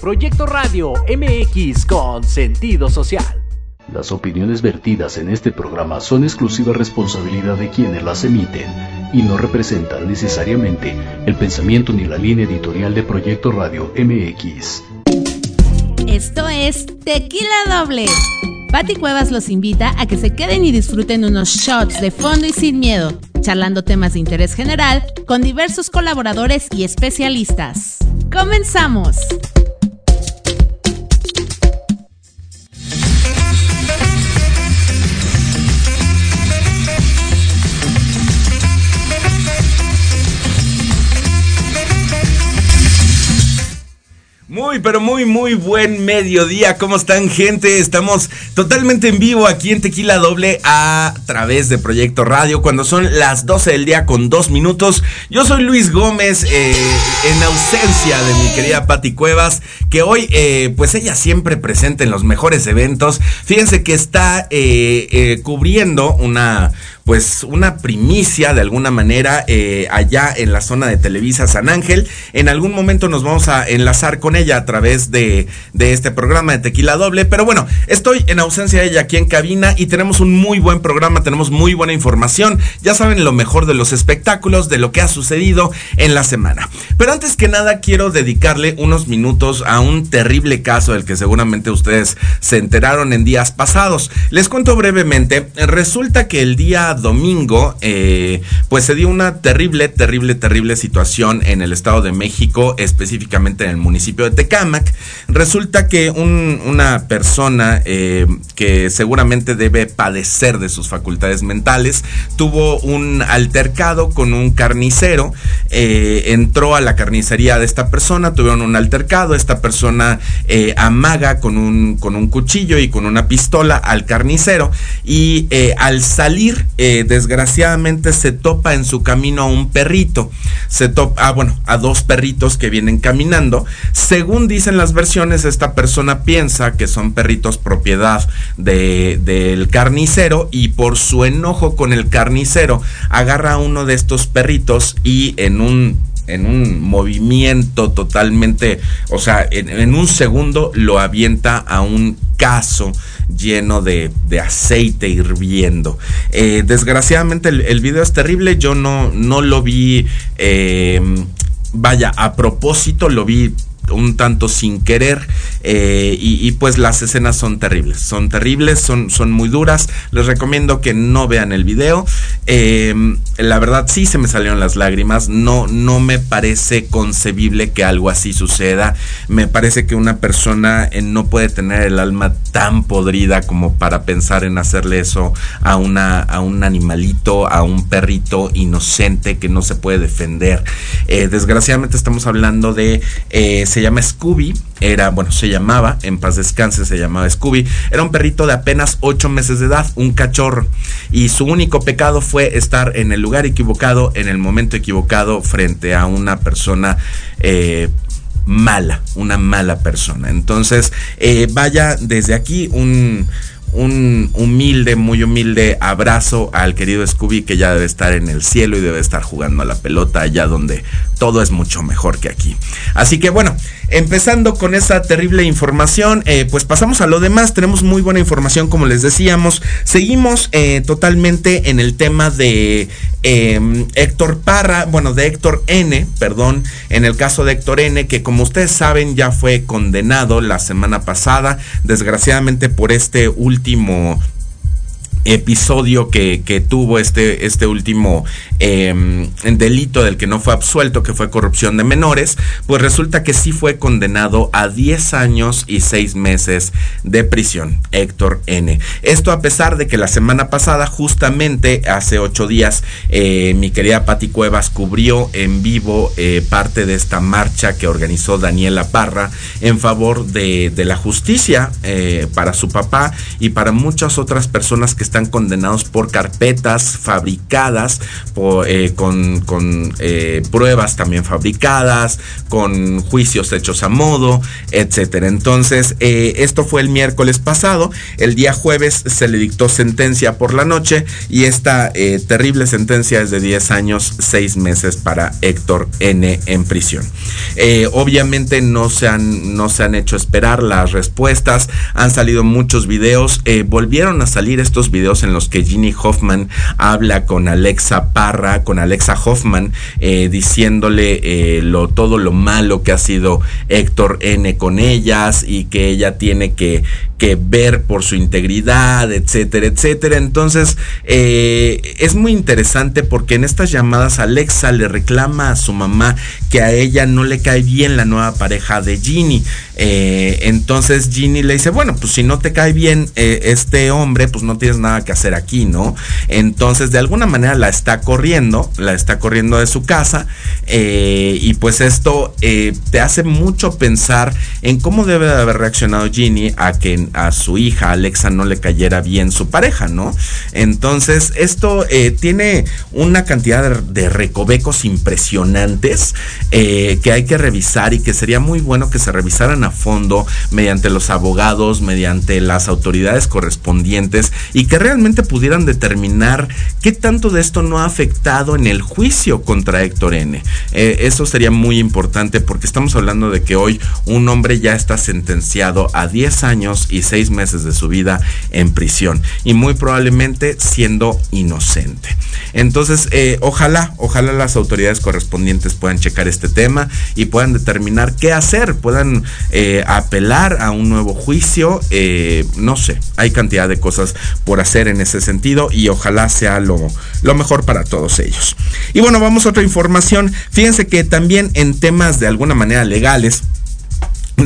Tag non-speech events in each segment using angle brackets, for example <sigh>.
Proyecto Radio MX con sentido social. Las opiniones vertidas en este programa son exclusiva responsabilidad de quienes las emiten y no representan necesariamente el pensamiento ni la línea editorial de Proyecto Radio MX. Esto es Tequila Doble. Patti Cuevas los invita a que se queden y disfruten unos shots de fondo y sin miedo, charlando temas de interés general con diversos colaboradores y especialistas. ¡Comenzamos! Muy, pero muy, muy buen mediodía. ¿Cómo están, gente? Estamos totalmente en vivo aquí en Tequila Doble a través de Proyecto Radio cuando son las 12 del día con dos minutos. Yo soy Luis Gómez, eh, en ausencia de mi querida Patti Cuevas, que hoy, eh, pues ella siempre presente en los mejores eventos. Fíjense que está eh, cubriendo una pues una primicia de alguna manera eh, allá en la zona de Televisa San Ángel. En algún momento nos vamos a enlazar con ella a través de, de este programa de Tequila Doble. Pero bueno, estoy en ausencia de ella aquí en cabina y tenemos un muy buen programa, tenemos muy buena información. Ya saben lo mejor de los espectáculos, de lo que ha sucedido en la semana. Pero antes que nada quiero dedicarle unos minutos a un terrible caso del que seguramente ustedes se enteraron en días pasados. Les cuento brevemente, resulta que el día domingo, eh, pues se dio una terrible, terrible, terrible situación en el Estado de México, específicamente en el municipio de Tecámac. Resulta que una persona eh, que seguramente debe padecer de sus facultades mentales tuvo un altercado con un carnicero, eh, entró a la carnicería de esta persona, tuvieron un altercado, esta persona amaga con un, con un cuchillo y con una pistola al carnicero y al salir eh, desgraciadamente se topa en su camino a un perrito. Se topa, ah, bueno, a dos perritos que vienen caminando. Según dicen las versiones, esta persona piensa que son perritos propiedad del carnicero y por su enojo con el carnicero agarra a uno de estos perritos y en un en un movimiento totalmente, o sea, en, un segundo lo avienta a un caso lleno de, aceite hirviendo. Eh, desgraciadamente el, video es terrible, yo no, no lo vi, eh, vaya, a propósito, lo vi un tanto sin querer eh, y, pues las escenas son terribles, son terribles, son, son muy duras, les recomiendo que no vean el video, em, la verdad sí se me salieron las lágrimas, no, no me parece concebible que algo así suceda, me parece que una persona eh, no puede tener el alma tan podrida como para pensar en hacerle eso a, una, a un animalito, a un perrito inocente que no se puede defender. Eh, desgraciadamente estamos hablando de se llama Scooby, era, bueno, se llamaba, en paz descanse, se llamaba Scooby, era un perrito de apenas 8 meses de edad, un cachorro, y su único pecado fue estar en el lugar equivocado, en el momento equivocado, frente a una persona eh, mala, una mala persona. Entonces, eh, vaya desde aquí un un humilde, muy humilde abrazo al querido Scooby que ya debe estar en el cielo y debe estar jugando a la pelota allá donde todo es mucho mejor que aquí. Así que bueno, empezando con esa terrible información, eh, pues pasamos a lo demás. Tenemos muy buena información como les decíamos. Seguimos eh, totalmente en el tema de em, Héctor Parra, bueno, de Héctor N, perdón, en el caso de Héctor N, que como ustedes saben ya fue condenado la semana pasada, desgraciadamente por este último episodio que, tuvo este, este último em, delito del que no fue absuelto, que fue corrupción de menores, pues resulta que sí fue condenado a 10 años y 6 meses de prisión, Héctor N. Esto a pesar de que la semana pasada, justamente hace 8 días, eh, mi querida Pati Cuevas cubrió en vivo eh, parte de esta marcha que organizó Daniela Parra en favor de, de la justicia eh, para su papá y para muchas otras personas que están condenados por carpetas fabricadas por con, con pruebas también fabricadas, con juicios hechos a modo, etcétera. Entonces, esto fue el miércoles pasado. El día jueves se le dictó sentencia por la noche y esta terrible sentencia es de 10 años, 6 meses para Héctor N en prisión. obviamente no se, han, no se han hecho esperar las respuestas, han salido muchos videos, volvieron a salir estos videos en los que Ginny Hoffman habla con Alexa Con Alexa Hoffman, eh, diciéndole eh, lo, todo lo malo que ha sido Héctor N con ellas y que ella tiene que, que ver por su integridad, etcétera, etcétera. Entonces, eh, es muy interesante porque en estas llamadas Alexa le reclama a su mamá que a ella no le cae bien la nueva pareja de Ginny. Eh, entonces Ginny le dice, bueno, pues si no te cae bien eh, este hombre, pues no tienes nada que hacer aquí, ¿no? Entonces de alguna manera la está corriendo, la está corriendo de su casa y pues esto te hace mucho pensar en cómo debe de haber reaccionado Ginny a que a su hija Alexa no le cayera bien su pareja, ¿no? Entonces, esto eh, tiene una cantidad de, recovecos impresionantes eh, que hay que revisar y que sería muy bueno que se revisaran a fondo mediante los abogados, mediante las autoridades correspondientes y que realmente pudieran determinar qué tanto de esto no ha afectado en el juicio contra Héctor N. Eh, eso sería muy importante porque estamos hablando de que hoy un hombre ya está sentenciado a 10 años y seis meses de su vida en prisión y muy probablemente siendo inocente. Entonces, eh, ojalá, ojalá las autoridades correspondientes puedan checar este tema y puedan determinar qué hacer, puedan eh, apelar a un nuevo juicio, eh, no sé, hay cantidad de cosas por hacer en ese sentido y ojalá sea lo, lo mejor para todos ellos. Y bueno, vamos a otra información. Fíjense que también en temas de alguna manera legales,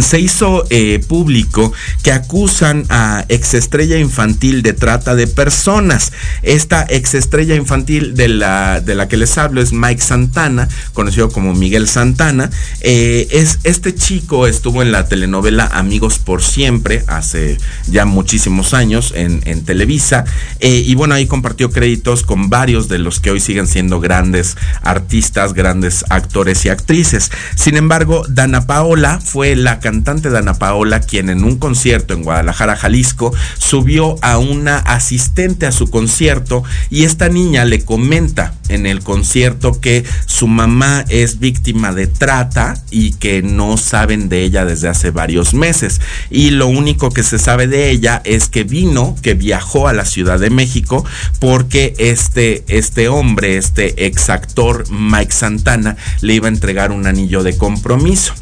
se hizo eh, público que acusan a exestrella infantil de trata de personas. Esta exestrella infantil de la, de la que les hablo es Mike Santana, conocido como Miguel Santana. Eh, es, este chico estuvo en la telenovela Amigos por Siempre hace ya muchísimos años en, Televisa. Eh, y bueno, ahí compartió créditos con varios de los que hoy siguen siendo grandes artistas, grandes actores y actrices. Sin embargo, Dana Paola fue la cantante Dana Paola, quien en un concierto en Guadalajara, Jalisco, subió a una asistente a su concierto y esta niña le comenta en el concierto que su mamá es víctima de trata y que no saben de ella desde hace varios meses. Y lo único que se sabe de ella es que vino, que viajó a la Ciudad de México porque este, este hombre, este ex actor Mike Santana, le iba a entregar un anillo de compromiso.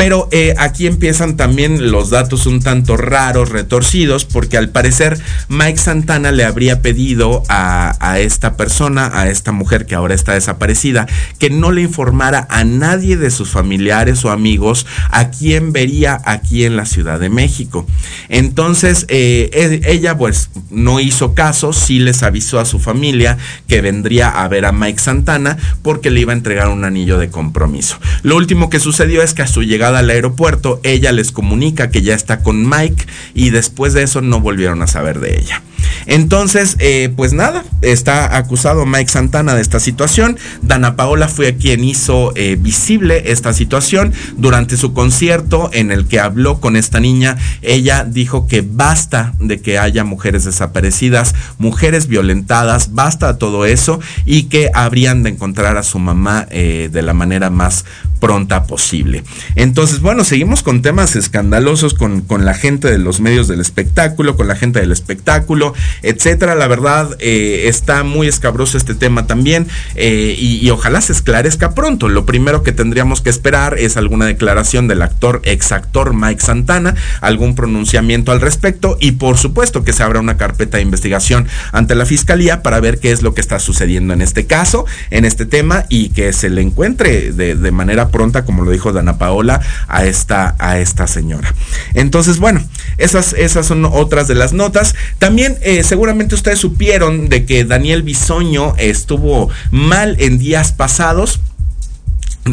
Pero eh, aquí empiezan también los datos un tanto raros, retorcidos, porque al parecer Mike Santana le habría pedido a, esta persona, a esta mujer que ahora está desaparecida, que no le informara a nadie de sus familiares o amigos a quién vería aquí en la Ciudad de México. Entonces eh, e, ella pues no hizo caso, sí les avisó a su familia que vendría a ver a Mike Santana porque le iba a entregar un anillo de compromiso. Lo último que sucedió es que a su llegada al aeropuerto, ella les comunica que ya está con Mike y después de eso no volvieron a saber de ella. Entonces, eh, pues nada, está acusado Mike Santana de esta situación. Dana Paola fue quien hizo eh, visible esta situación durante su concierto en el que habló con esta niña. Ella dijo que basta de que haya mujeres desaparecidas, mujeres violentadas, basta todo eso y que habrían de encontrar a su mamá eh, de la manera más pronta posible. Entonces, bueno, seguimos con temas escandalosos con, con la gente de los medios del espectáculo, con la gente del espectáculo etcétera. La verdad, eh, está muy escabroso este tema también eh, y, ojalá se esclarezca pronto. Lo primero que tendríamos que esperar es alguna declaración del actor, ex actor Mike Santana, algún pronunciamiento al respecto y por supuesto que se abra una carpeta de investigación ante la fiscalía para ver qué es lo que está sucediendo en este caso, en este tema y que se le encuentre de, manera pronta, como lo dijo Dana Paola, a esta, a esta señora. Entonces, bueno, esas, esas son otras de las notas. También eh, seguramente ustedes supieron de que Daniel Bisoño estuvo mal en días pasados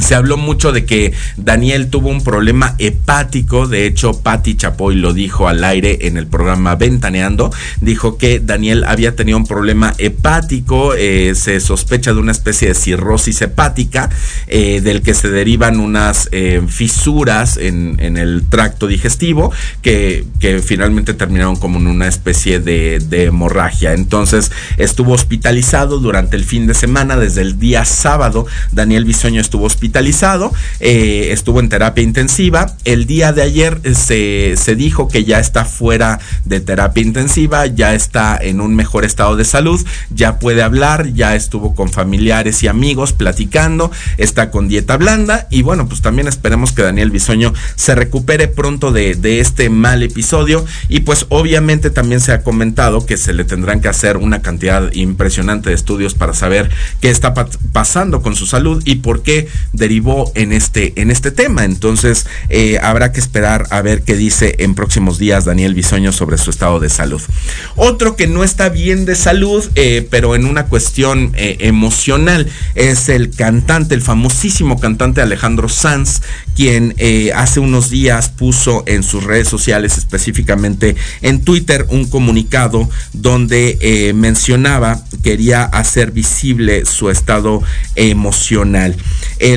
se habló mucho de que Daniel tuvo un problema hepático. De hecho, Patti Chapoy lo dijo al aire en el programa Ventaneando. Dijo que Daniel había tenido un problema hepático. Eh, se sospecha de una especie de cirrosis hepática, eh, del que se derivan unas eh, fisuras en, el tracto digestivo que, finalmente terminaron como en una especie de, de hemorragia. Entonces, estuvo hospitalizado durante el fin de semana. Desde el día sábado, Daniel Bisoño estuvo hospitalizado hospitalizado, eh, estuvo en terapia intensiva. El día de ayer se, se dijo que ya está fuera de terapia intensiva, ya está en un mejor estado de salud, ya puede hablar, ya estuvo con familiares y amigos platicando, está con dieta blanda y bueno, pues también esperemos que Daniel Bisoño se recupere pronto de, de este mal episodio y pues obviamente también se ha comentado que se le tendrán que hacer una cantidad impresionante de estudios para saber qué está pasando con su salud y por qué derivó en este, en este tema. Entonces, eh, habrá que esperar a ver qué dice en próximos días Daniel Bisoño sobre su estado de salud. Otro que no está bien de salud, eh, pero en una cuestión eh, emocional, es el cantante, el famosísimo cantante Alejandro Sanz, quien hace unos días puso en sus redes sociales, específicamente en Twitter, un comunicado donde mencionaba, quería hacer visible su estado emocional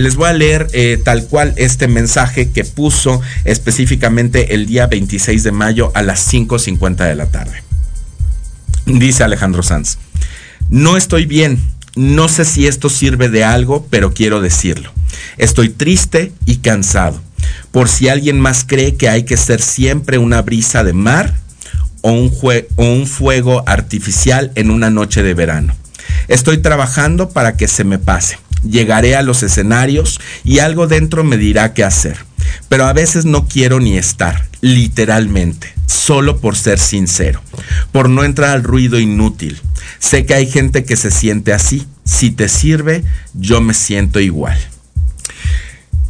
les voy a leer eh, tal cual este mensaje que puso específicamente el día 26 de mayo a las 5.50 de la tarde. Dice Alejandro Sanz, no estoy bien, no sé si esto sirve de algo, pero quiero decirlo. Estoy triste y cansado. Por si alguien más cree que hay que ser siempre una brisa de mar o un fuego artificial en una noche de verano. Estoy trabajando para que se me pase llegaré a los escenarios y algo dentro me dirá qué hacer. Pero a veces no quiero ni estar, literalmente, solo por ser sincero, por no entrar al ruido inútil. Sé que hay gente que se siente así. Si te sirve, yo me siento igual.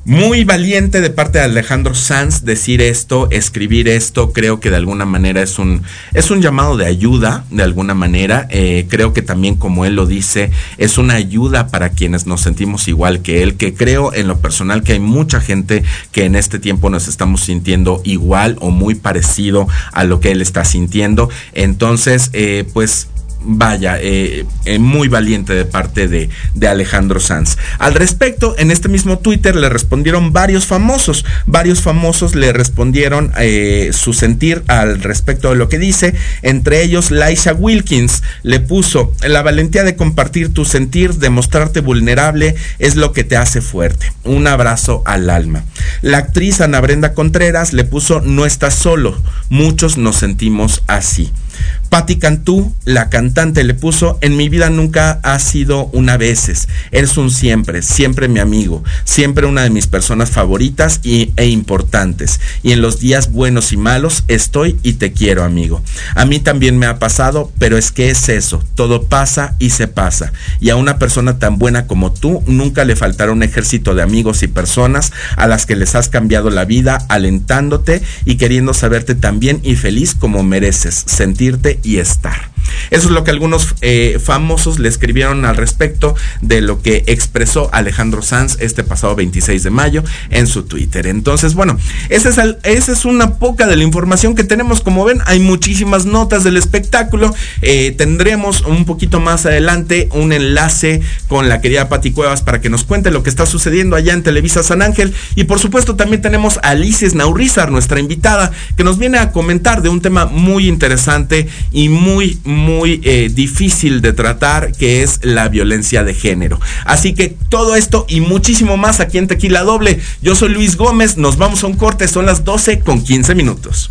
Muy valiente de parte de Alejandro Sanz decir esto, escribir esto, creo que de alguna manera es un, es un llamado de ayuda, de alguna manera, eh, creo que también como él lo dice, es una ayuda para quienes nos sentimos igual que él, que creo en lo personal que hay mucha gente que en este tiempo nos estamos sintiendo igual o muy parecido a lo que él está sintiendo, entonces, eh, pues vaya, eh, eh, muy valiente de parte de, Alejandro Sanz. Al respecto, en este mismo Twitter le respondieron varios famosos, varios famosos le respondieron eh, su sentir al respecto de lo que dice, entre ellos Laisha Wilkins le puso, la valentía de compartir tu sentir, de mostrarte vulnerable, es lo que te hace fuerte. Un abrazo al alma. La actriz Ana Brenda Contreras le puso, no estás solo, muchos nos sentimos así. Patti Cantú, la cantante, le puso, en mi vida nunca ha sido una veces, eres un siempre, siempre mi amigo, siempre una de mis personas favoritas y, e importantes. Y en los días buenos y malos estoy y te quiero, amigo. A mí también me ha pasado, pero es que es eso, todo pasa y se pasa. Y a una persona tan buena como tú, nunca le faltará un ejército de amigos y personas a las que les has cambiado la vida, alentándote y queriendo saberte tan bien y feliz como mereces, sentirte y estar. Eso es lo que algunos eh, famosos le escribieron al respecto de lo que expresó Alejandro Sanz este pasado 26 de mayo en su Twitter. Entonces, bueno, esa es, esa es una poca de la información que tenemos. Como ven, hay muchísimas notas del espectáculo. Eh, tendremos un poquito más adelante un enlace con la querida Pati Cuevas para que nos cuente lo que está sucediendo allá en Televisa San Ángel. Y por supuesto, también tenemos a Alicia Naurizar, nuestra invitada, que nos viene a comentar de un tema muy interesante y muy, muy eh, difícil de tratar, que es la violencia de género. Así que todo esto y muchísimo más aquí en Tequila Doble. Yo soy Luis Gómez, nos vamos a un corte, son las 12 con 15 minutos.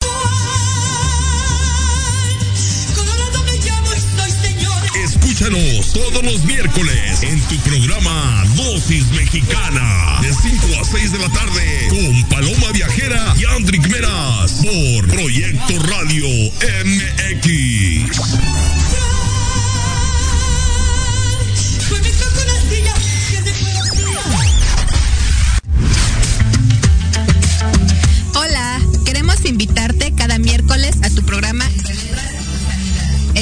Escúchanos todos los miércoles en tu programa Dosis Mexicana de 5 a 6 de la tarde con Paloma Viajera y Andrick Meras por Proyecto Radio MX. Hola, queremos invitarte cada miércoles a tu programa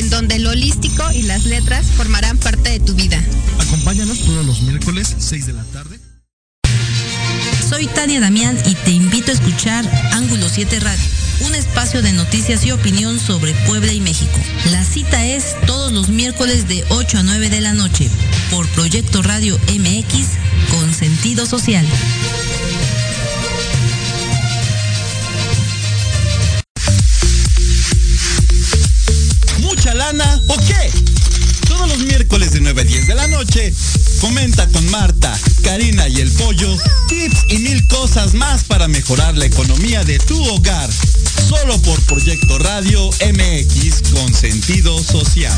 donde lo holístico y las letras formarán parte de tu vida. Acompáñanos todos los miércoles, 6 de la tarde. Soy Tania Damián y te invito a escuchar Ángulo 7 Radio, un espacio de noticias y opinión sobre Puebla y México. La cita es todos los miércoles de 8 a 9 de la noche por Proyecto Radio MX con sentido social. O qué? Todos los miércoles de 9 a 10 de la noche, comenta con Marta, Karina y el Pollo tips y mil cosas más para mejorar la economía de tu hogar. Solo por Proyecto Radio MX con sentido social.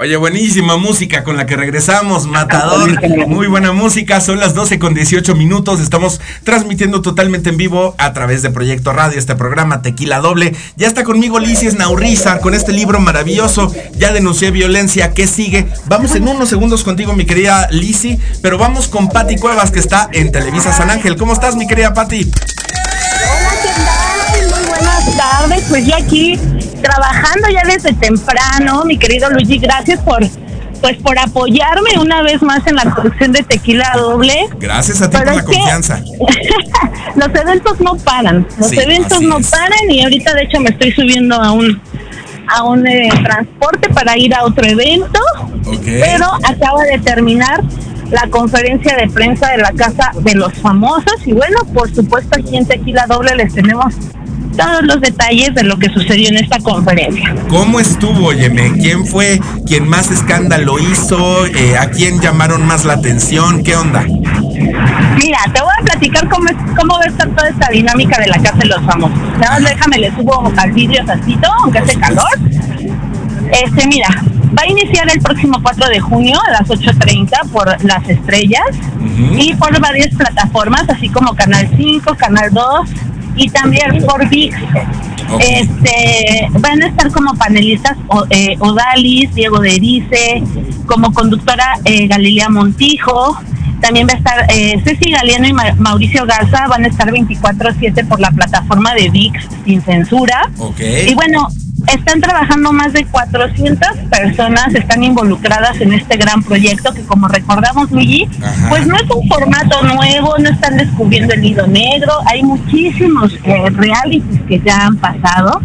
Oye, buenísima música con la que regresamos, Matador. Muy buena música, son las 12 con 18 minutos. Estamos transmitiendo totalmente en vivo a través de Proyecto Radio, este programa Tequila Doble. Ya está conmigo Lisis Naurriza con este libro maravilloso. Ya denuncié violencia. ¿Qué sigue? Vamos en unos segundos contigo, mi querida Lisi, pero vamos con Patti Cuevas, que está en Televisa San Ángel. ¿Cómo estás, mi querida Patti? Hola, ¿qué tal? Muy buenas tardes. Pues yo aquí trabajando ya desde temprano, mi querido Luigi, gracias por pues por apoyarme una vez más en la producción de Tequila Doble. Gracias a ti Pero por la confianza. <laughs> Los eventos no paran, los Sí, eventos no es. paran y ahorita de hecho me estoy subiendo a un a un eh, transporte para ir a otro evento, pero acaba de terminar la conferencia de prensa de la Casa de los Famosos y bueno, por supuesto aquí en Tequila Doble les tenemos todos los detalles de lo que sucedió en esta conferencia. ¿Cómo estuvo, Óyeme? ¿Quién fue quien más escándalo hizo? Eh, ¿A quién llamaron más la atención? ¿Qué onda? Mira, te voy a platicar cómo, es, cómo va a estar toda esta dinámica de la Casa de los Famosos. Nada más déjame, le subo al vidrio tantito, aunque hace calor. Este, mira, va a iniciar el próximo 4 de junio a las 8.30 por Las Estrellas y por varias plataformas, así como Canal 5, Canal 2 y también por VIX. Este, van a estar como panelistas o- eh, Odalis, Diego de Erice, como conductora eh, Galilea Montijo, también va a estar eh, Ceci Galeano y Ma- Mauricio Garza, van a estar 24/7 por la plataforma de VIX sin censura. Ok. Y bueno, están trabajando más de 400 personas, están involucradas en este gran proyecto que como recordamos, Luigi, Ajá. pues no es un formato nuevo, no están descubriendo el hilo negro, hay muchísimos eh, realities que ya han pasado.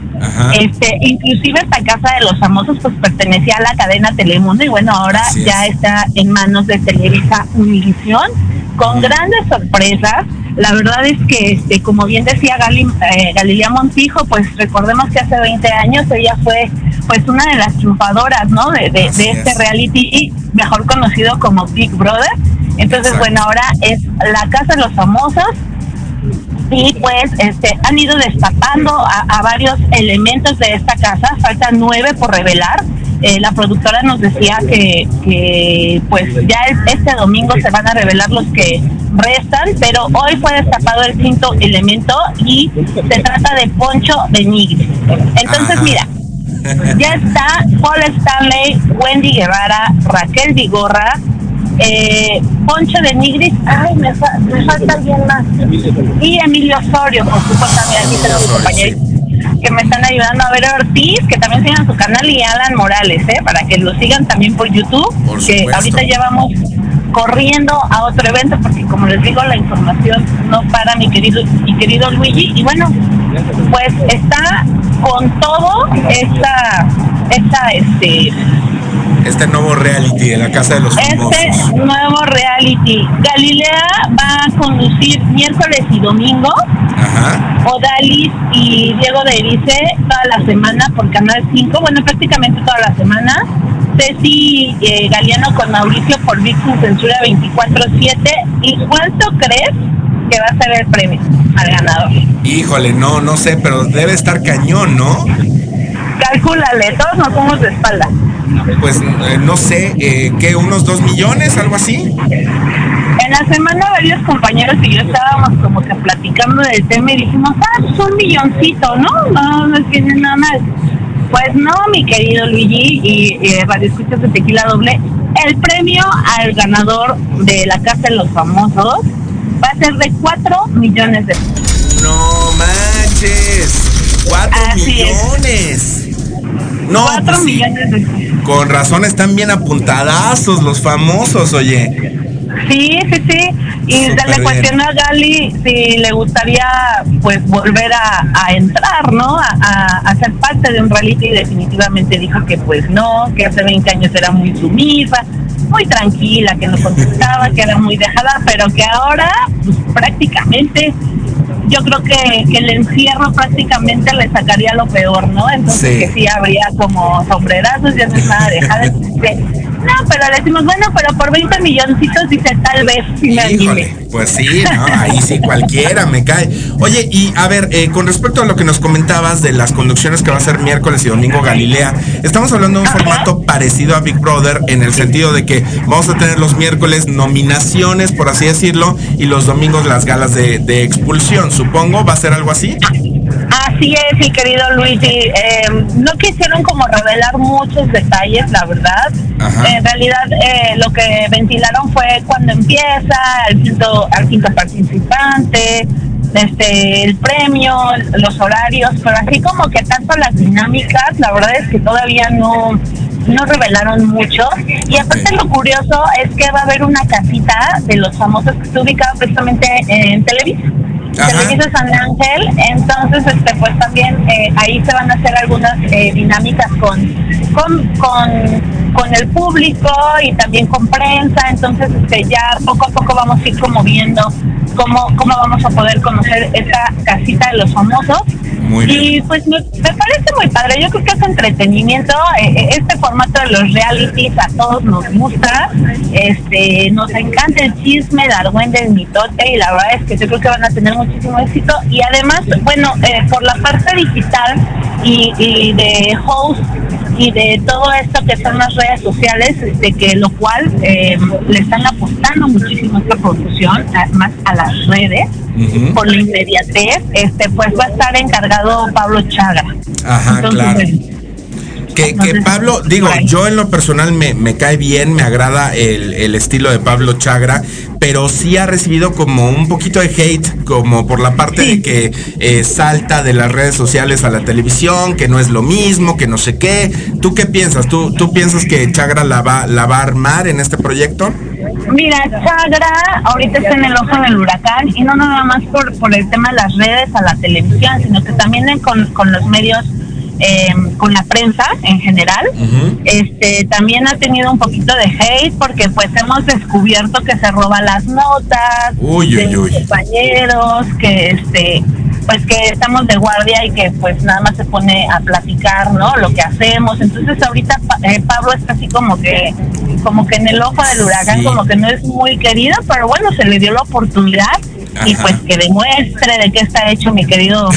Este, inclusive esta casa de los famosos pues pertenecía a la cadena Telemundo y bueno, ahora es. ya está en manos de Televisa Univisión con grandes sorpresas. La verdad es que, este, como bien decía Gali, eh, Galilea Montijo, pues recordemos que hace 20 años ella fue pues una de las triunfadoras, ¿no? De, de- de este reality, mejor conocido como Big Brother. Entonces, bueno, ahora es la casa de los famosos y pues este han ido destapando a, a varios elementos de esta casa, faltan nueve por revelar. Eh, la productora nos decía que, que pues ya es- este domingo se van a revelar los que restan, pero hoy fue destapado el quinto elemento y se trata de Poncho de Nigris. Entonces, Ajá. mira, ya está Paul Stanley, Wendy Guevara, Raquel Vigorra, eh, Poncho de Nigris, ay, me, fa- me falta alguien más. Y Emilio Osorio, por supuesto, también aquí tengo mis compañeros que me están ayudando a ver Ortiz, que también sigan su canal, y Alan Morales, ¿eh? para que lo sigan también por YouTube, Por que ahorita ya vamos corriendo a otro evento, porque como les digo, la información no para, mi querido, mi querido Luigi, y bueno, pues está con todo esta, esta, este, Este nuevo reality de la Casa de los Famosos. Este nuevo reality. Galilea va a conducir miércoles y domingo. Ajá. Odalis y Diego de Erice toda la semana por Canal 5. Bueno, prácticamente toda la semana. Ceci eh, Galeano con Mauricio por VIX censura 24-7. ¿Y cuánto crees que va a ser el premio al ganador? Híjole, no, no sé, pero debe estar cañón, ¿no? Calcúlale, todos nos somos de espalda. Pues eh, no sé, eh, ¿qué? ¿Unos dos millones, algo así? En la semana varios compañeros y yo estábamos como que platicando del tema y dijimos, ah, pues un milloncito, ¿no? No, no tiene nada mal. Pues no, mi querido Luigi y, Radio Escuchas de Tequila Doble, el premio al ganador de la Casa de los Famosos va a ser de 4 millones de pesos. No manches. Cuatro Así es. No, 4 pues sí. millones de. Con razón están bien apuntadazos los famosos, oye. Sí, sí, sí. Y Súper se le bien. cuestionó a Gali si le gustaría pues volver a, a entrar, ¿no? A, a- a ser parte de un reality y definitivamente dijo que pues no, que hace 20 años era muy sumisa, muy tranquila, que no contestaba, que era muy dejada, pero que ahora pues, prácticamente yo creo que, que el encierro prácticamente le sacaría lo peor, ¿no? Entonces Sí. que sí habría como sombrerazos, ya no es nada dejada. <laughs> Dice, no, pero le decimos, bueno, pero por 20 milloncitos dice tal vez. Híjole, pues sí, no, ahí sí cualquiera me cae. Oye, y a ver, eh, con respecto a lo que nos comentabas de las conducciones que va a ser miércoles y domingo Galilea, estamos hablando de un formato parecido a Big Brother en el sentido de que vamos a tener los miércoles nominaciones, por así decirlo, y los domingos las galas de, de expulsión, supongo, ¿va a ser algo así? Así es, mi querido Luigi. Eh, no quisieron como revelar muchos detalles, la verdad. Ajá. En realidad, eh, lo que ventilaron fue cuando empieza, al quinto, al quinto participante, este, el premio, los horarios, pero así como que tanto las dinámicas, la verdad es que todavía no no revelaron mucho y aparte lo curioso es que va a haber una casita de los famosos que está ubicada precisamente en Televisa Ajá. Televisa San Ángel, entonces este pues también eh, ahí se van a hacer algunas eh, dinámicas con, con con con el público y también con prensa, entonces este ya poco a poco vamos a ir como viendo cómo, cómo vamos a poder conocer esta casita de los famosos. Muy bien. Y pues me, me parece muy padre, yo creo que es entretenimiento, eh, eh, este formato de los realities a todos nos gusta, este nos encanta el chisme, dar buen del mitote y la verdad es que yo creo que van a tener muchísimo éxito. Y además, bueno, eh, por la parte digital y, y de host y de todo esto que son las redes sociales, de que lo cual eh, le están apostando muchísimo a esta producción, más a las redes, por la inmediatez, este pues va a estar encargado Pablo Chaga. Ajá, Entonces, claro. Que, que Pablo, digo, por ahí. yo en lo personal me, me cae bien, me agrada el, el estilo de Pablo Chagra, pero sí ha recibido como un poquito de hate, como por la parte de que eh, salta de las redes sociales a la televisión, que no es lo mismo, que no sé qué. ¿Tú qué piensas? ¿Tú, tú piensas que Chagra la va, la va a armar en este proyecto? Mira, Chagra ahorita está en el ojo del huracán y no nada más por, por el tema de las redes a la televisión, sino que también con, con los medios, eh, con la prensa en general. Este también ha tenido un poquito de hate porque pues hemos descubierto que se roba las notas Uy, compañeros, que este pues que estamos de guardia y que pues nada más se pone a platicar, ¿no? Lo que hacemos. Entonces ahorita eh, Pablo está así como que como que en el ojo del huracán, Sí. como que no es muy querido, pero bueno, se le dio la oportunidad y pues que demuestre de qué está hecho mi querido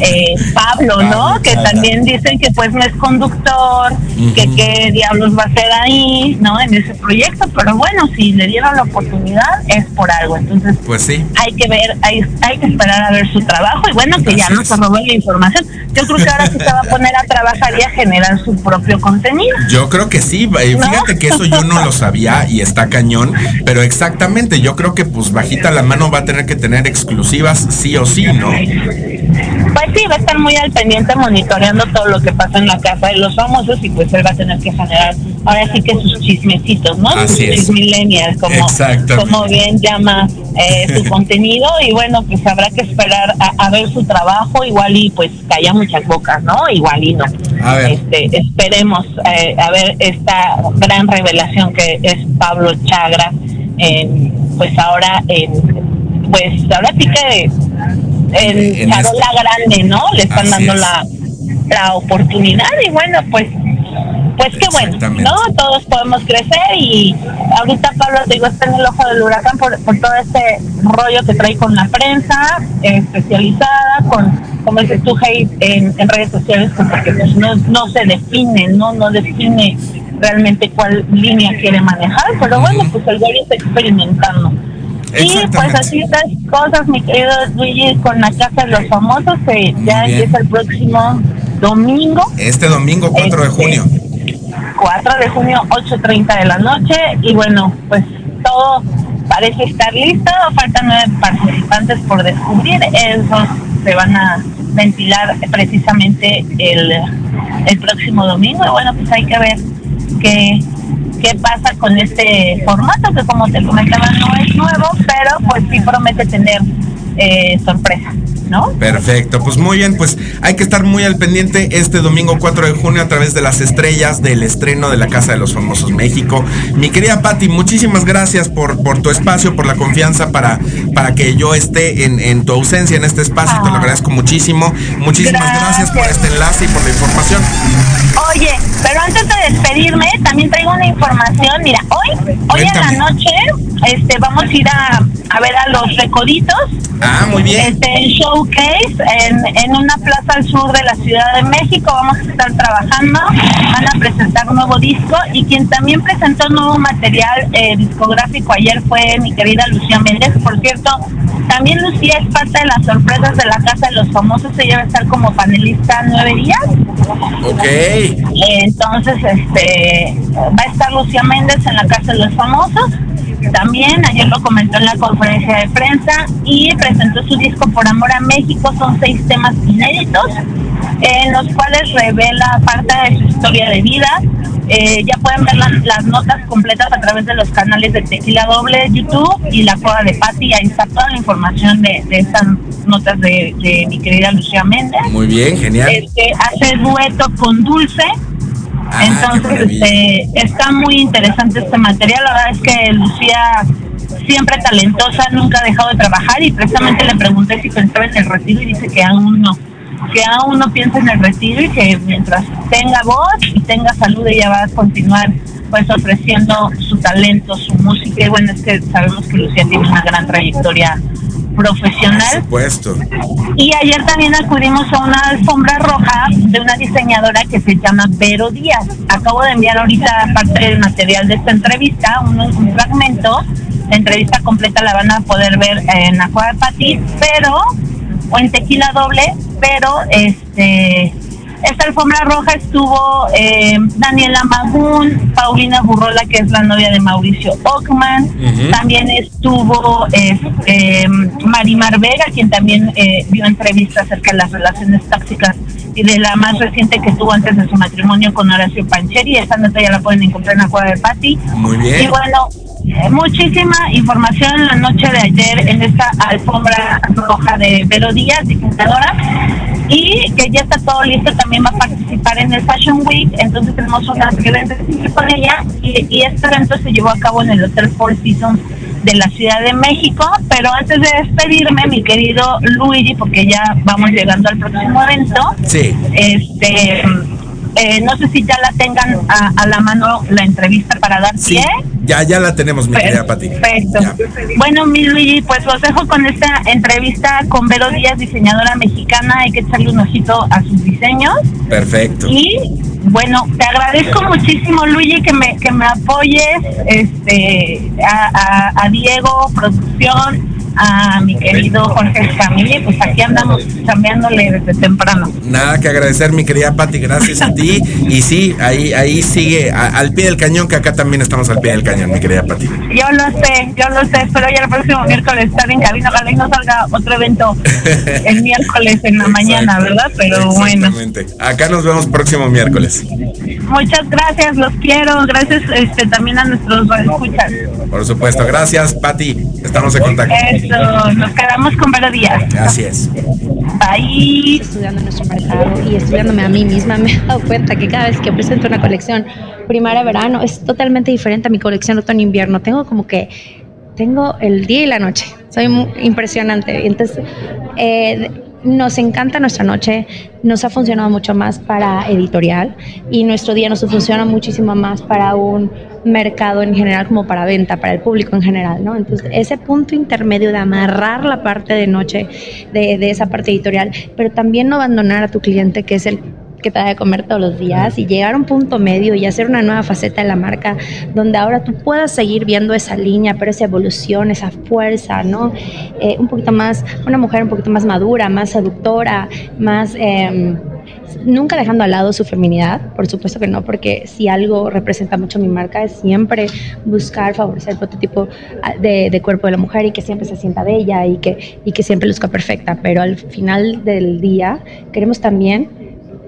eh, <laughs> Pablo, ¿no? Que claro. también dicen que pues no es conductor, que qué diablos va a hacer ahí, ¿no? En ese proyecto, pero bueno, si le dieron la oportunidad es por algo, entonces Pues sí. hay que ver, hay, hay que esperar a ver su trabajo y bueno, que ya no es. se robó la información. Yo creo que ahora sí se va a poner a trabajar y a generar su propio contenido. Yo creo que sí, eh, ¿No? fíjate que eso yo no lo sabía y está cañón, pero exactamente, yo creo que pues bajita la mano va a tener que tener exclusivas sí o sí, ¿no? Pues sí, va a estar muy al pendiente monitoreando todo lo que pasa en la casa de los famosos y pues él va a tener que generar ahora sí que sus chismecitos, ¿no? Así sus es. chismillennials, como, como bien llama eh, su <laughs> contenido y bueno, pues habrá que esperar a, a ver su trabajo, igual y pues calla muchas bocas, ¿no? Igual y no. A ver. Este, esperemos eh, a ver esta gran revelación que es Pablo Chagra, en, pues ahora en, pues ahora sí que en, En Charola Grande, ¿no? Le están Así dando es. la, la oportunidad y bueno, pues pues qué bueno. ¿no? Todos podemos crecer y ahorita Pablo, te digo, está en el ojo del huracán por, por todo este rollo que trae con la prensa eh, especializada, con, como dices tú, hate en, en redes sociales, pues, porque pues, no, no se define, ¿no? No define realmente cuál línea quiere manejar, pero bueno, pues el güey está experimentando. Y pues así estas cosas, mi querido Luigi, con la Casa de los Famosos, que ya bien. empieza el próximo domingo. Este domingo 4 de Este, junio. 4 de junio, 8.30 de la noche. Y bueno, pues todo parece estar listo. Faltan nueve participantes por descubrir. Esos se van a ventilar precisamente el, el próximo domingo. Y bueno, pues hay que ver qué, qué pasa con este formato, que como te comentaba no es nuevo, pero pues sí promete tener eh, sorpresa, ¿no? Perfecto, pues muy bien, pues hay que estar muy al pendiente este domingo 4 de junio a través de las estrellas del estreno de la Casa de los Famosos México. Mi querida Patti, muchísimas gracias por, por tu espacio, por la confianza para, para que yo esté en, en tu ausencia en este espacio, te lo Ah. agradezco muchísimo. Muchísimas gracias. por este enlace y por la información. Oye, pero antes de despedirme, también traigo una información. Mira, hoy, hoy en la noche, este, vamos a ir a, a ver a los Recoditos. Ah, muy bien. Este, en showcase en, en una plaza al sur de la Ciudad de México. Vamos a estar trabajando. Van a presentar un nuevo disco y quien también presentó nuevo material eh, discográfico ayer fue mi querida Lucía Méndez. Por cierto, también Lucía es parte de las sorpresas de la Casa de los Famosos. Ella va a estar como panelista nueve días. Ok. Entonces, este, va a estar Lucía Méndez en la Casa de los Famosos. También, ayer lo comentó en la conferencia de prensa y presentó su disco Por Amor a México. Son seis temas inéditos en los cuales revela parte de su historia de vida. Eh, ya pueden ver las, las notas completas a través de los canales de Tequila Doble, YouTube y La Cueva de Patti. Ahí está toda la información de, de estas notas de, de mi querida Lucía Méndez Muy bien, genial. este, hace dueto con Dulce. Ah, Entonces, este, está muy interesante este material. La verdad es que Lucía, siempre talentosa, nunca ha dejado de trabajar y precisamente le pregunté si pensaba en el retiro y dice que aún no. Que aún no piensa en el retiro y que mientras tenga voz y tenga salud ella va a continuar pues ofreciendo su talento, su música. Y bueno, es que sabemos que Lucía tiene una gran trayectoria Por profesional. supuesto. Y ayer también acudimos a una alfombra roja de una diseñadora que se llama Vero Díaz. Acabo de enviar ahorita parte del material de esta entrevista, un, un fragmento. La entrevista completa la van a poder ver en Aqua de Pati, pero, o en Tequila Doble, pero este. Esta alfombra roja estuvo eh, Daniela Magún, Paulina Burrola, que es la novia de Mauricio Ockman, también estuvo este, Marimar Vega, quien también eh, dio entrevistas acerca de las relaciones tóxicas y de la más reciente que tuvo antes de su matrimonio con Horacio Pancheri. Esa nota ya la pueden encontrar en la cueva de Pati. Muy Y bien. bueno, eh, muchísima información la noche de ayer en esta alfombra roja de Vero Díaz, diseñadora, y que ya está todo listo, también va a participar en el Fashion Week, entonces tenemos una evento con ella, y, y este evento se llevó a cabo en el Hotel Four Seasons de la Ciudad de México, pero antes de despedirme, mi querido Luigi, porque ya vamos llegando al próximo evento, Sí. este eh, no sé si ya la tengan a, a la mano la entrevista para dar Sí. pie. Ya, ya la tenemos, mi querida Pati. Perfecto. Ya. Bueno, mi Luigi, pues los dejo con esta entrevista con Vero Díaz, diseñadora mexicana. Hay que echarle un ojito a sus diseños. Perfecto. Y bueno, te agradezco muchísimo, Luigi, que me, que me apoyes, este, a, a- a Diego, producción, a mi querido Jorge Escamilla, pues aquí andamos cambiándole desde temprano. Nada que agradecer, mi querida Pati, gracias a ti. Y sí, ahí, ahí sigue, a- al pie del cañón, que acá también estamos al pie del cañón, mi querida Pati. Yo lo sé, yo lo sé, espero ya el próximo miércoles estar en cabina, ojalá y no salga otro evento <laughs> el miércoles en la mañana, ¿verdad? Pero bueno. Acá nos vemos próximo miércoles. Muchas gracias, los quiero, gracias este, también a nuestros escuchas. Por supuesto, gracias, Pati. Estamos en contacto. Eso, nos quedamos con Vero Díaz. Así es. Bye. Estudiando nuestro mercado y estudiándome a mí misma, <laughs> me he dado cuenta que cada vez que presento una colección primaria-verano es totalmente diferente a mi colección otoño-invierno. Tengo como que tengo el día y la noche. Soy muy impresionante. Entonces, eh, nos encanta nuestra noche, nos ha funcionado mucho más para editorial y nuestro día nos funciona muchísimo más para un mercado en general como para venta, para el público en general, ¿no? Entonces, ese punto intermedio de amarrar la parte de noche de, de esa parte editorial, pero también no abandonar a tu cliente que es el que te da de comer todos los días y llegar a un punto medio y hacer una nueva faceta de la marca donde ahora tú puedas seguir viendo esa línea, pero esa evolución, esa fuerza, ¿no? Eh, un poquito más, una mujer un poquito más madura, más seductora, más... eh, Nunca dejando al lado su feminidad, por supuesto que no, porque si algo representa mucho mi marca es siempre buscar favorecer el prototipo ah, de, de cuerpo de la mujer y que siempre se sienta bella y que, y que siempre luzca perfecta. Pero al final del día queremos también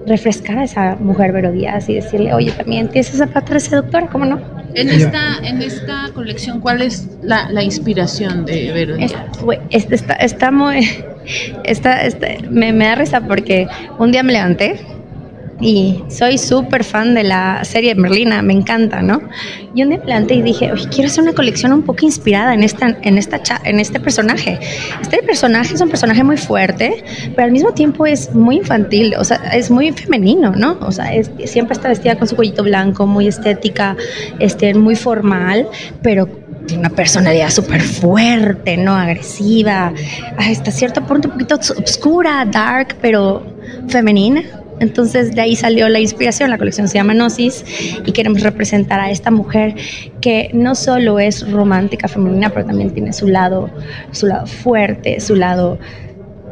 refrescar a esa mujer Vero Díaz y decirle, oye, también tienes esa pata seductora, ¿cómo no? En esta, en esta colección, ¿cuál es la, la inspiración de Vero Díaz? Güey, este está, está muy. <laughs> Está, está- me, me da risa porque un día me levanté y soy súper fan de la serie Merlina, me encanta, ¿no? Y un día me levanté y dije, oye, quiero hacer una colección un poco inspirada en, esta, en, esta en este personaje. Este personaje es un personaje muy fuerte, pero al mismo tiempo es muy infantil, o sea, es muy femenino, ¿no? O sea, es- siempre está vestida con su cuellito blanco, muy estética, este, muy formal, pero tiene una personalidad súper fuerte, ¿no? Agresiva, hasta cierto punto un poquito oscura, dark, pero femenina. Entonces de ahí salió la inspiración, la colección se llama Gnosis y queremos representar a esta mujer que no solo es romántica femenina, pero también tiene su lado, su lado fuerte, su lado,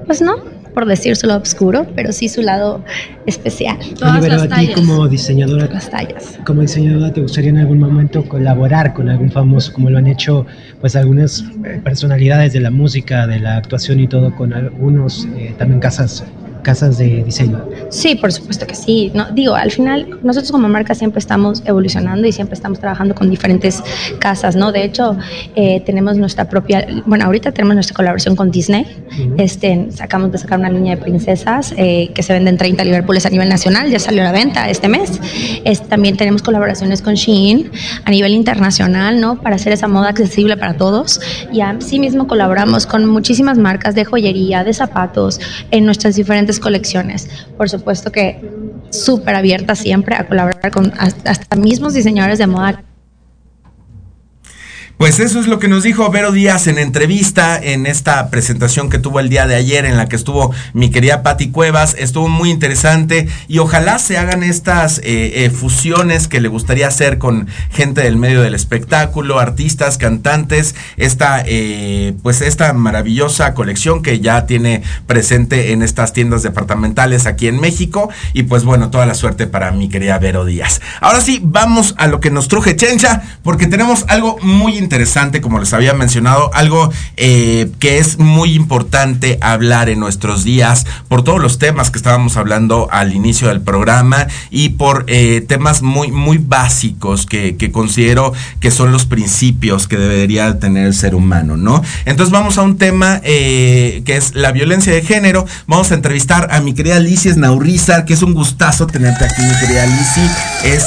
pues no, por decir su lado oscuro, pero sí su lado especial. Oye, pero a ti como diseñadora, Las tallas. como diseñadora, ¿te gustaría en algún momento colaborar con algún famoso, como lo han hecho pues algunas eh, personalidades de la música, de la actuación y todo, con algunos eh, también casas, casas de diseño? Sí, por supuesto que sí. No, digo, al final nosotros como marca siempre estamos evolucionando y siempre estamos trabajando con diferentes casas, ¿no? De hecho, eh, tenemos nuestra propia, bueno, ahorita tenemos nuestra colaboración con Disney. Este, sacamos de sacar una línea de princesas eh, que se venden 30 Liverpools a nivel nacional, ya salió a la venta este mes. Es- también tenemos colaboraciones con Shein a nivel internacional, ¿no? Para hacer esa moda accesible para todos. Y así mismo colaboramos con muchísimas marcas de joyería, de zapatos, en nuestras diferentes colecciones. Por supuesto que súper abierta siempre a colaborar con hasta, mismos diseñadores de moda Pues eso es lo que nos dijo Vero Díaz en entrevista en esta presentación que tuvo el día de ayer en la que estuvo mi querida Patti Cuevas. Estuvo muy interesante y ojalá se hagan estas eh, eh, fusiones que le gustaría hacer con gente del medio del espectáculo, artistas, cantantes, esta eh, pues esta maravillosa colección que ya tiene presente en estas tiendas departamentales aquí en México y pues bueno, toda la suerte para mi querida Vero Díaz. Ahora sí, vamos a lo que nos truje Chencha porque tenemos algo muy interesante, como les había mencionado, algo eh, que es muy importante hablar en nuestros días por todos los temas que estábamos hablando al inicio del programa y por eh, temas muy, muy básicos que, que considero que son los principios que debería tener el ser humano, ¿no? Entonces vamos a un tema eh, que es la violencia de género. Vamos a entrevistar a mi querida Alicia Snaurrizar, que es un gustazo tenerte aquí, mi querida Alicia. Es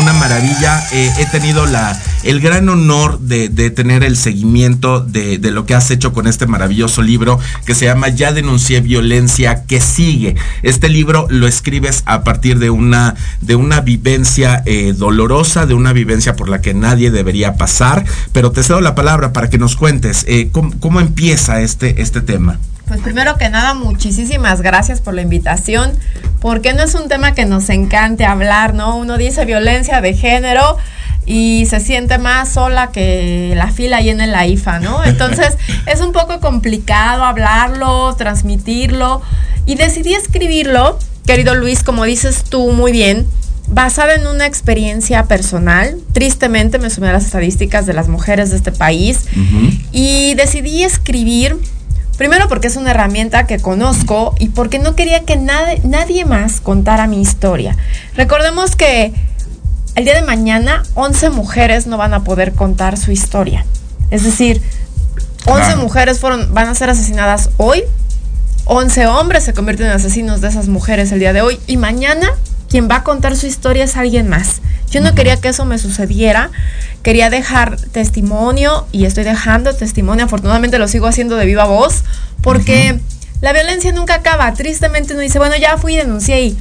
una maravilla. He tenido la, el gran honor de, tener el seguimiento de, de, lo que has hecho con este maravilloso libro que se llama Ya denuncié violencia que sigue. Este libro lo escribes a partir de una, de una vivencia eh, dolorosa, de una vivencia por la que nadie debería pasar, pero te cedo la palabra para que nos cuentes eh, cómo, cómo, empieza este, este tema. Pues primero que nada, muchísimas gracias por la invitación, porque no es un tema que nos encante hablar, ¿no? Uno dice violencia de género y se siente más sola que la fila ahí en la IFA, ¿no? <laughs> Entonces es un poco complicado hablarlo, transmitirlo y decidí escribirlo, querido Luis, como dices tú muy bien, basada en una experiencia personal. Tristemente me sumé a las estadísticas de las mujeres de este país y decidí escribir, primero porque es una herramienta que conozco y porque no quería que nadie, nadie más contara mi historia. Recordemos que el día de mañana 11 mujeres no van a poder contar su historia. Es decir, 11 Claro. mujeres fueron, van a ser asesinadas hoy, 11 hombres se convierten en asesinos de esas mujeres el día de hoy y mañana quien va a contar su historia es alguien más. Yo no quería que eso me sucediera, quería dejar testimonio y estoy dejando testimonio, afortunadamente lo sigo haciendo de viva voz, porque la violencia nunca acaba, tristemente uno dice, bueno, ya fui y denuncié y,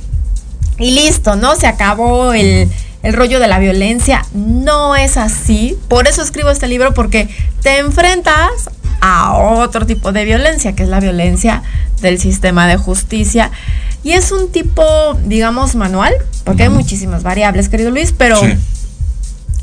y listo, ¿no? Se acabó el, el rollo de la violencia. No es así, por eso escribo este libro, porque te enfrentas a otro tipo de violencia, que es la violencia del sistema de justicia. Y es un tipo, digamos, manual, porque hay muchísimas variables, querido Luis, pero,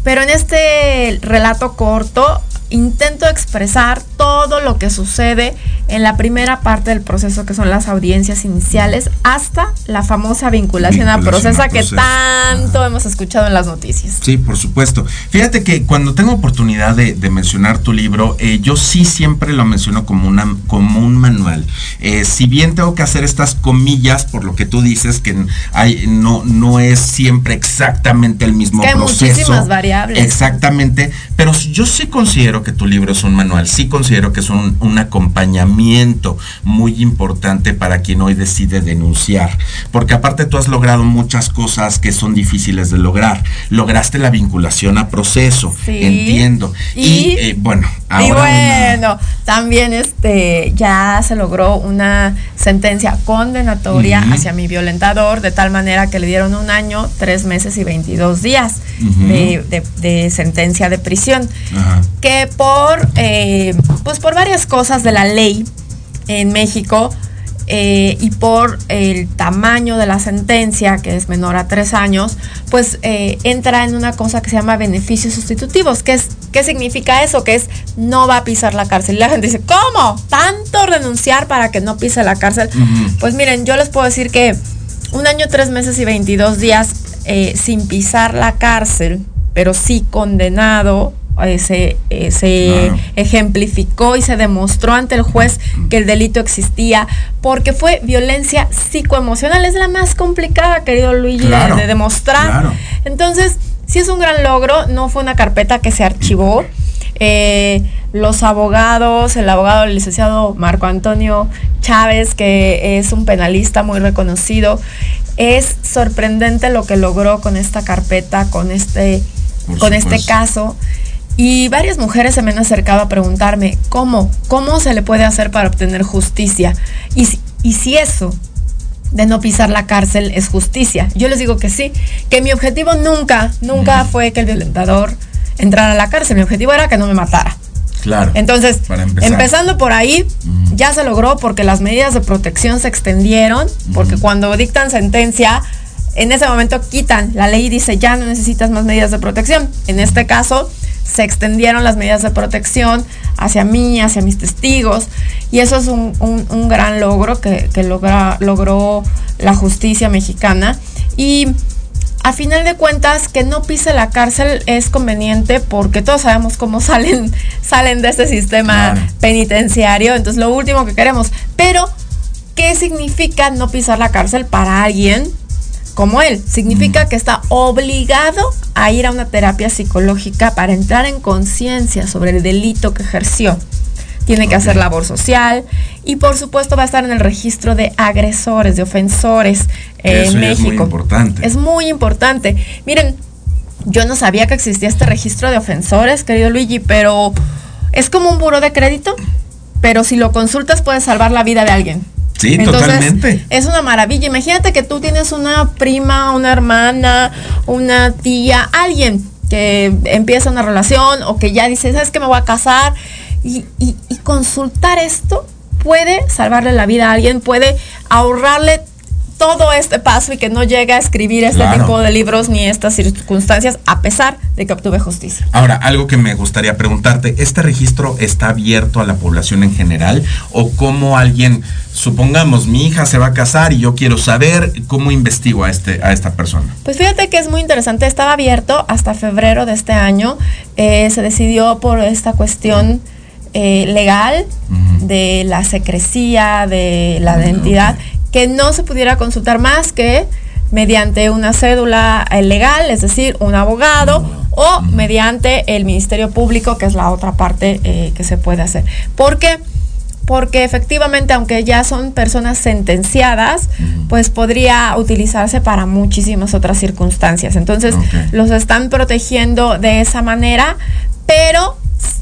pero en este relato corto intento expresar todo lo que sucede en la primera parte del proceso, que son las audiencias iniciales, hasta la famosa vinculación, a Vinculación proceso a que proceso. tanto hemos escuchado en las noticias. Sí, por supuesto. Fíjate que cuando tengo oportunidad de, de mencionar tu libro, eh, yo sí siempre lo menciono como, una, como un manual. Eh, si bien tengo que hacer estas comillas por lo que tú dices, que hay, no, no es siempre exactamente el mismo Que hay proceso. muchísimas variables. Exactamente. Pero yo sí considero que tu libro es un manual, sí considero que es un, un acompañamiento muy importante para quien hoy decide denunciar. Porque aparte tú has logrado muchas cosas que son difíciles de lograr. Lograste la vinculación a proceso, Sí. entiendo. Y, Y- eh, bueno, y ahora una- bueno, también este ya se logró una sentencia condenatoria hacia mi violentador, de tal manera que le dieron un año, tres meses y 22 días de, de- de sentencia de prisión. Que por eh, pues por varias cosas de la ley en México eh, y por el tamaño de la sentencia, que es menor a tres años, pues eh, entra en una cosa que se llama beneficios sustitutivos. ¿Qué, es, ¿Qué significa eso? Que es no va a pisar la cárcel. Y la gente dice, ¿cómo? ¿Tanto renunciar para que no pise la cárcel? Pues miren, yo les puedo decir que un año, tres meses y 22 días eh, sin pisar la cárcel, pero sí condenado, eh, se, eh, se ejemplificó y se demostró ante el juez que el delito existía porque fue violencia psicoemocional. Es la más complicada, querido Luigi, de- de, demostrar. claro. Entonces, sí es un gran logro, no fue una carpeta que se archivó. Eh, los abogados, el abogado el licenciado Marco Antonio Chávez, que es un penalista muy reconocido, es sorprendente lo que logró con esta carpeta, con este, Por con este caso. Y varias mujeres se me han acercado a preguntarme cómo, cómo se le puede hacer para obtener justicia. Y, si- y si eso de no pisar la cárcel es justicia. Yo les digo que sí, que mi objetivo nunca, nunca fue que el violentador entrara a la cárcel, mi objetivo era que no me matara. Claro. Entonces, empezando por ahí, ya se logró porque las medidas de protección se extendieron, porque cuando dictan sentencia, en ese momento quitan la ley y dice ya no necesitas más medidas de protección. En este caso, se extendieron las medidas de protección hacia mí, hacia mis testigos, y eso es un, un- un gran logro que, que logra- logró la justicia mexicana. Y a final de cuentas, que no pise la cárcel es conveniente porque todos sabemos cómo <laughs> salen, salen de este sistema penitenciario. Entonces, lo último que queremos. Pero, ¿qué significa no pisar la cárcel para alguien como él? Significa que está obligado a ir a una terapia psicológica para entrar en conciencia sobre el delito que ejerció. Tiene que hacer labor social y por supuesto va a estar en el registro de agresores, de ofensores eh, Eso en ya es muy México. importante. Es muy importante. Miren, yo no sabía que existía este registro de ofensores, querido Luigi, pero es como un buro de crédito, pero si lo consultas puedes salvar la vida de alguien. Sí, totalmente. Es una maravilla. Imagínate que tú tienes una prima, una hermana, una tía, alguien que empieza una relación o que ya dice, ¿sabes que me voy a casar? Y, y- y consultar esto puede salvarle la vida a alguien, puede ahorrarle todo este paso y que no llegue a escribir este Claro. tipo de libros ni estas circunstancias a pesar de que obtuve justicia. Ahora, algo que me gustaría preguntarte, ¿este registro está abierto a la población en general? ¿O cómo alguien, supongamos, mi hija se va a casar y yo quiero saber cómo investigo a, este, a esta persona? Pues fíjate que es muy interesante, estaba abierto hasta febrero de este año, eh, se decidió por esta cuestión eh, legal de la secrecía, de la identidad, que no se pudiera consultar más que mediante una cédula eh, legal, es decir, un abogado, o mediante el Ministerio Público, que es la otra parte eh, que se puede hacer. ¿Por qué? Porque efectivamente, aunque ya son personas sentenciadas, pues podría utilizarse para muchísimas otras circunstancias. Entonces, los están protegiendo de esa manera, pero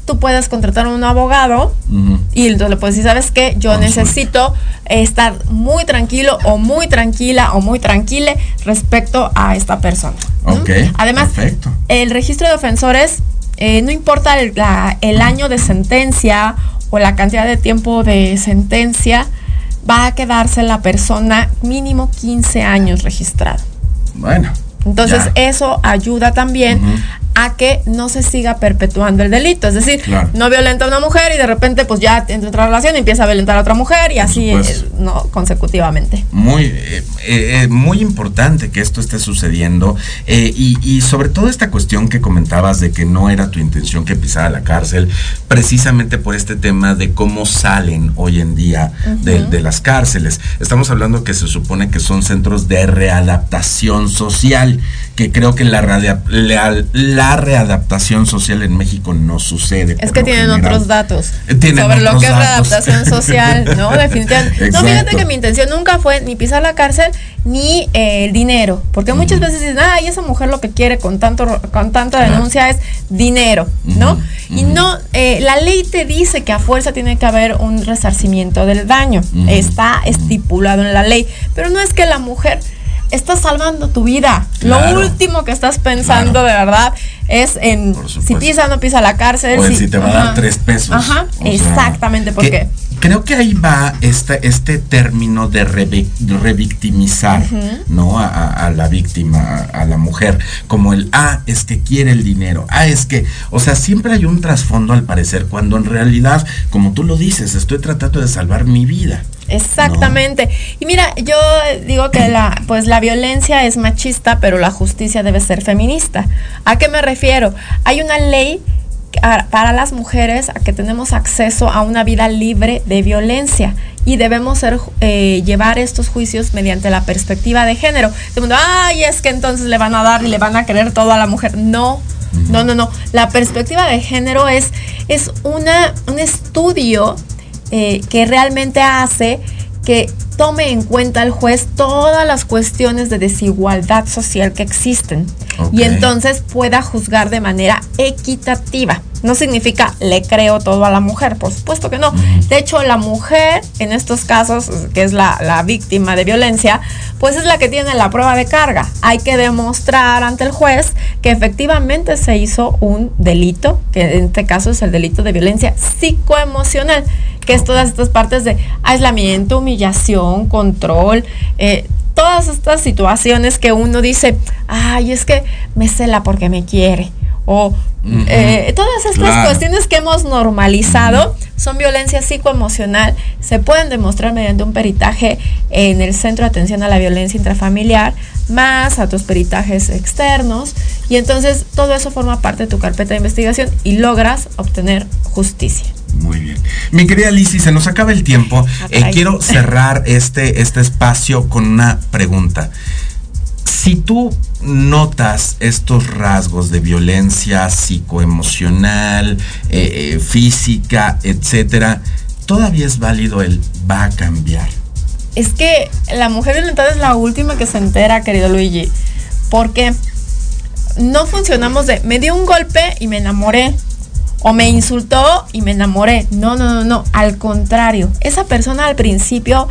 tú puedes contratar a un abogado y entonces le puedes decir, ¿sabes qué? Yo necesito estar muy tranquilo o muy tranquila o muy tranquile respecto a esta persona. Ok. Además, perfecto. el registro de ofensores, eh, no importa el, la- el año de sentencia o la cantidad de tiempo de sentencia, va a quedarse la persona mínimo 15 años registrada. Bueno. Entonces ya. eso ayuda también a que no se siga perpetuando el delito. Es decir, Claro. no violenta a una mujer y de repente pues ya entra en otra relación y empieza a violentar a otra mujer y así eh, no consecutivamente. Muy, eh, eh, muy importante que esto esté sucediendo y, y sobre todo esta cuestión que comentabas de que no era tu intención que pisara la cárcel, precisamente por este tema de cómo salen hoy en día de, las cárceles. Estamos hablando que se supone que son centros de readaptación social, que creo que la, radia- la, la readaptación social en México no sucede. Es que tienen general. otros datos tienen sobre lo que es datos. readaptación <laughs> social, ¿no? Definitivamente. No, Exacto. fíjate que mi intención nunca fue ni pisar la cárcel ni eh, el dinero, porque muchas veces dicen, ay, esa mujer lo que quiere con tanto con tanta denuncia es dinero, ¿no? Y no, eh, la ley te dice que a fuerza tiene que haber un resarcimiento del daño, está estipulado en la ley, pero no es que la mujer está salvando tu vida. Claro. Lo último que estás pensando de verdad es en si pisa no pisa la cárcel. O en si, si te va a dar tres pesos. Ajá, O sea, exactamente, porque que- Creo que ahí va este, este término de revictimizar. ¿no? A, a- a la víctima, a, a la mujer, como el, ah, es que quiere el dinero, ah, es que, o sea, siempre hay un trasfondo al parecer, cuando en realidad, como tú lo dices, estoy tratando de salvar mi vida. Exactamente. Y mira, yo digo que la, pues la violencia es machista, pero la justicia debe ser feminista. ¿A qué me refiero? Hay una ley a- para las mujeres a que tenemos acceso a una vida libre de violencia y debemos ser, eh, llevar estos juicios mediante la perspectiva de género. Todo el mundo, ay, es que entonces le van a dar y le van a querer todo a la mujer. No, no, no, no. La perspectiva de género es, es una, un estudio eh, que realmente hace que tome en cuenta el juez todas las cuestiones de desigualdad social que existen y entonces pueda juzgar de manera equitativa. No significa le creo todo a la mujer, por supuesto que no. De hecho, la mujer, en estos casos, que es la, la víctima de violencia, pues es la que tiene la prueba de carga. Hay que demostrar ante el juez que efectivamente se hizo un delito, que en este caso es el delito de violencia psicoemocional, que es todas estas partes de aislamiento, humillación, control, eh, todas estas situaciones que uno dice, ay, es que me cela porque me quiere. O eh, todas estas Claro. cuestiones que hemos normalizado son violencia psicoemocional, se pueden demostrar mediante un peritaje en el Centro de Atención a la Violencia Intrafamiliar, más a otros peritajes externos, y entonces todo eso forma parte de tu carpeta de investigación y logras obtener justicia. Muy bien. Mi querida Lizzy, se nos acaba el tiempo. Eh, caray. quiero <laughs> cerrar este, este espacio con una pregunta. Si tú notas estos rasgos de violencia psicoemocional, eh, eh, física, etcétera, todavía es válido el va a cambiar. Es que la mujer violentada es la última que se entera, querido Luigi. Porque no funcionamos de me dio un golpe y me enamoré. O me insultó y me enamoré. No, no, no, no. Al contrario. Esa persona al principio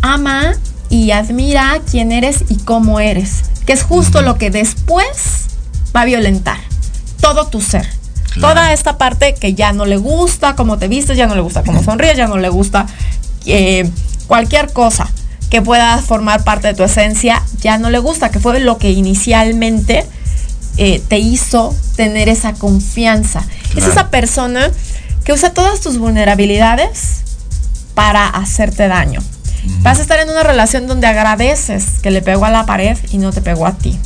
ama y admira quién eres y cómo eres. Que es justo lo que después va a violentar. Todo tu ser. Toda esta parte que ya no le gusta cómo te vistes, ya no le gusta cómo sonríes, ya no le gusta eh, cualquier cosa que pueda formar parte de tu esencia, ya no le gusta, que fue lo que inicialmente eh, te hizo tener esa confianza. Es esa persona que usa todas tus vulnerabilidades para hacerte daño. Vas a estar en una relación donde agradeces que le pegó a la pared y no te pegó a ti.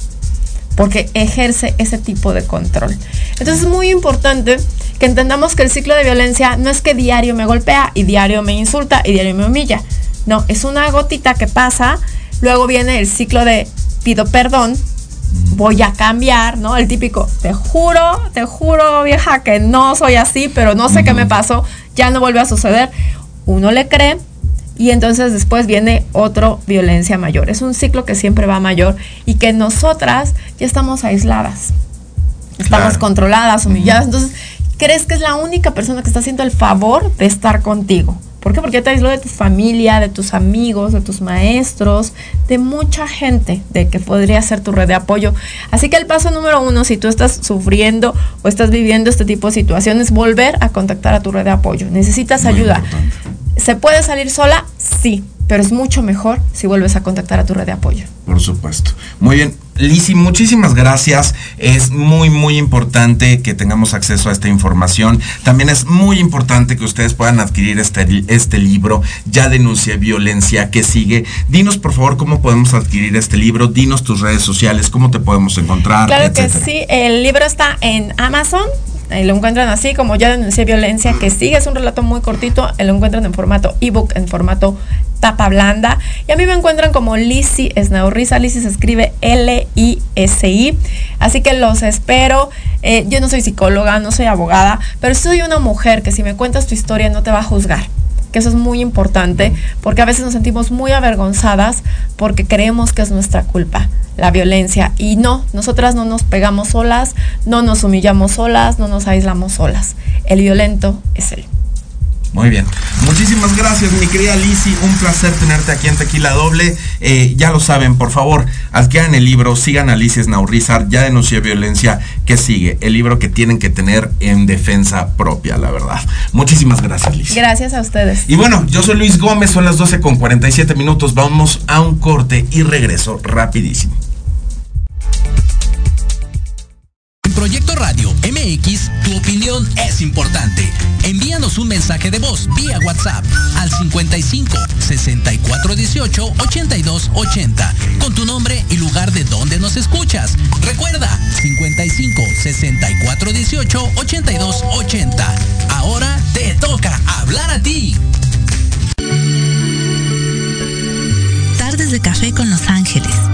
Porque ejerce ese tipo de control. Entonces es muy importante que entendamos que el ciclo de violencia no es que diario me golpea y diario me insulta y diario me humilla. No, es una gotita que pasa. Luego viene el ciclo de pido perdón, voy a cambiar, ¿no? El típico, te juro, te juro, vieja, que no soy así, pero no sé qué me pasó, ya no vuelve a suceder. Uno le cree y entonces después viene otro violencia mayor. Es un ciclo que siempre va mayor y que nosotras ya estamos aisladas, estamos Claro. controladas, humilladas. Entonces, crees que es la única persona que está haciendo el favor de estar contigo. ¿Por qué? Porque te aisló de tu familia, de tus amigos, de tus maestros, de mucha gente de que podría ser tu red de apoyo. Así que el paso número uno, si tú estás sufriendo o estás viviendo este tipo de situaciones, volver a contactar a tu red de apoyo. Necesitas ayuda. ¿Se puede salir sola? Sí, pero es mucho mejor si vuelves a contactar a tu red de apoyo. Por supuesto. Muy bien. Lisi, muchísimas gracias. Es muy, muy importante que tengamos acceso a esta información. También es muy importante que ustedes puedan adquirir este, este libro. Ya denuncié violencia que sigue. Dinos, por favor, cómo podemos adquirir este libro. Dinos tus redes sociales, cómo te podemos encontrar. Claro que sí, el libro está en Amazon. Eh, lo encuentran así, como ya denuncié violencia, que sigue, es un relato muy cortito, eh, lo encuentran en formato ebook, en formato tapa blanda. Y a mí me encuentran como Lisi Esnaurriza, Lisi se escribe L-I-S-I. Así que los espero. Eh, yo no soy psicóloga, no soy abogada, pero soy una mujer que si me cuentas tu historia no te va a juzgar que eso es muy importante, porque a veces nos sentimos muy avergonzadas porque creemos que es nuestra culpa la violencia. Y no, nosotras no nos pegamos solas, no nos humillamos solas, no nos aislamos solas. El violento es él. Muy bien. Muchísimas gracias, mi querida Lisi. Un placer tenerte aquí en Tequila Doble. Eh, ya lo saben, por favor, adquieran el libro, sigan a Lisi Snaurizar, ya denunció violencia. que sigue? El libro que tienen que tener en defensa propia, la verdad. Muchísimas gracias, Lisi. Gracias a ustedes. Y bueno, yo soy Luis Gómez, son las 12 con 47 minutos. Vamos a un corte y regreso rapidísimo. Proyecto Radio MX, tu opinión es importante. Envíanos un mensaje de voz vía WhatsApp al 55 64 18 82 80 con tu nombre y lugar de donde nos escuchas. Recuerda 55 64 18 82 80. Ahora te toca hablar a ti. Tardes de café con Los Ángeles.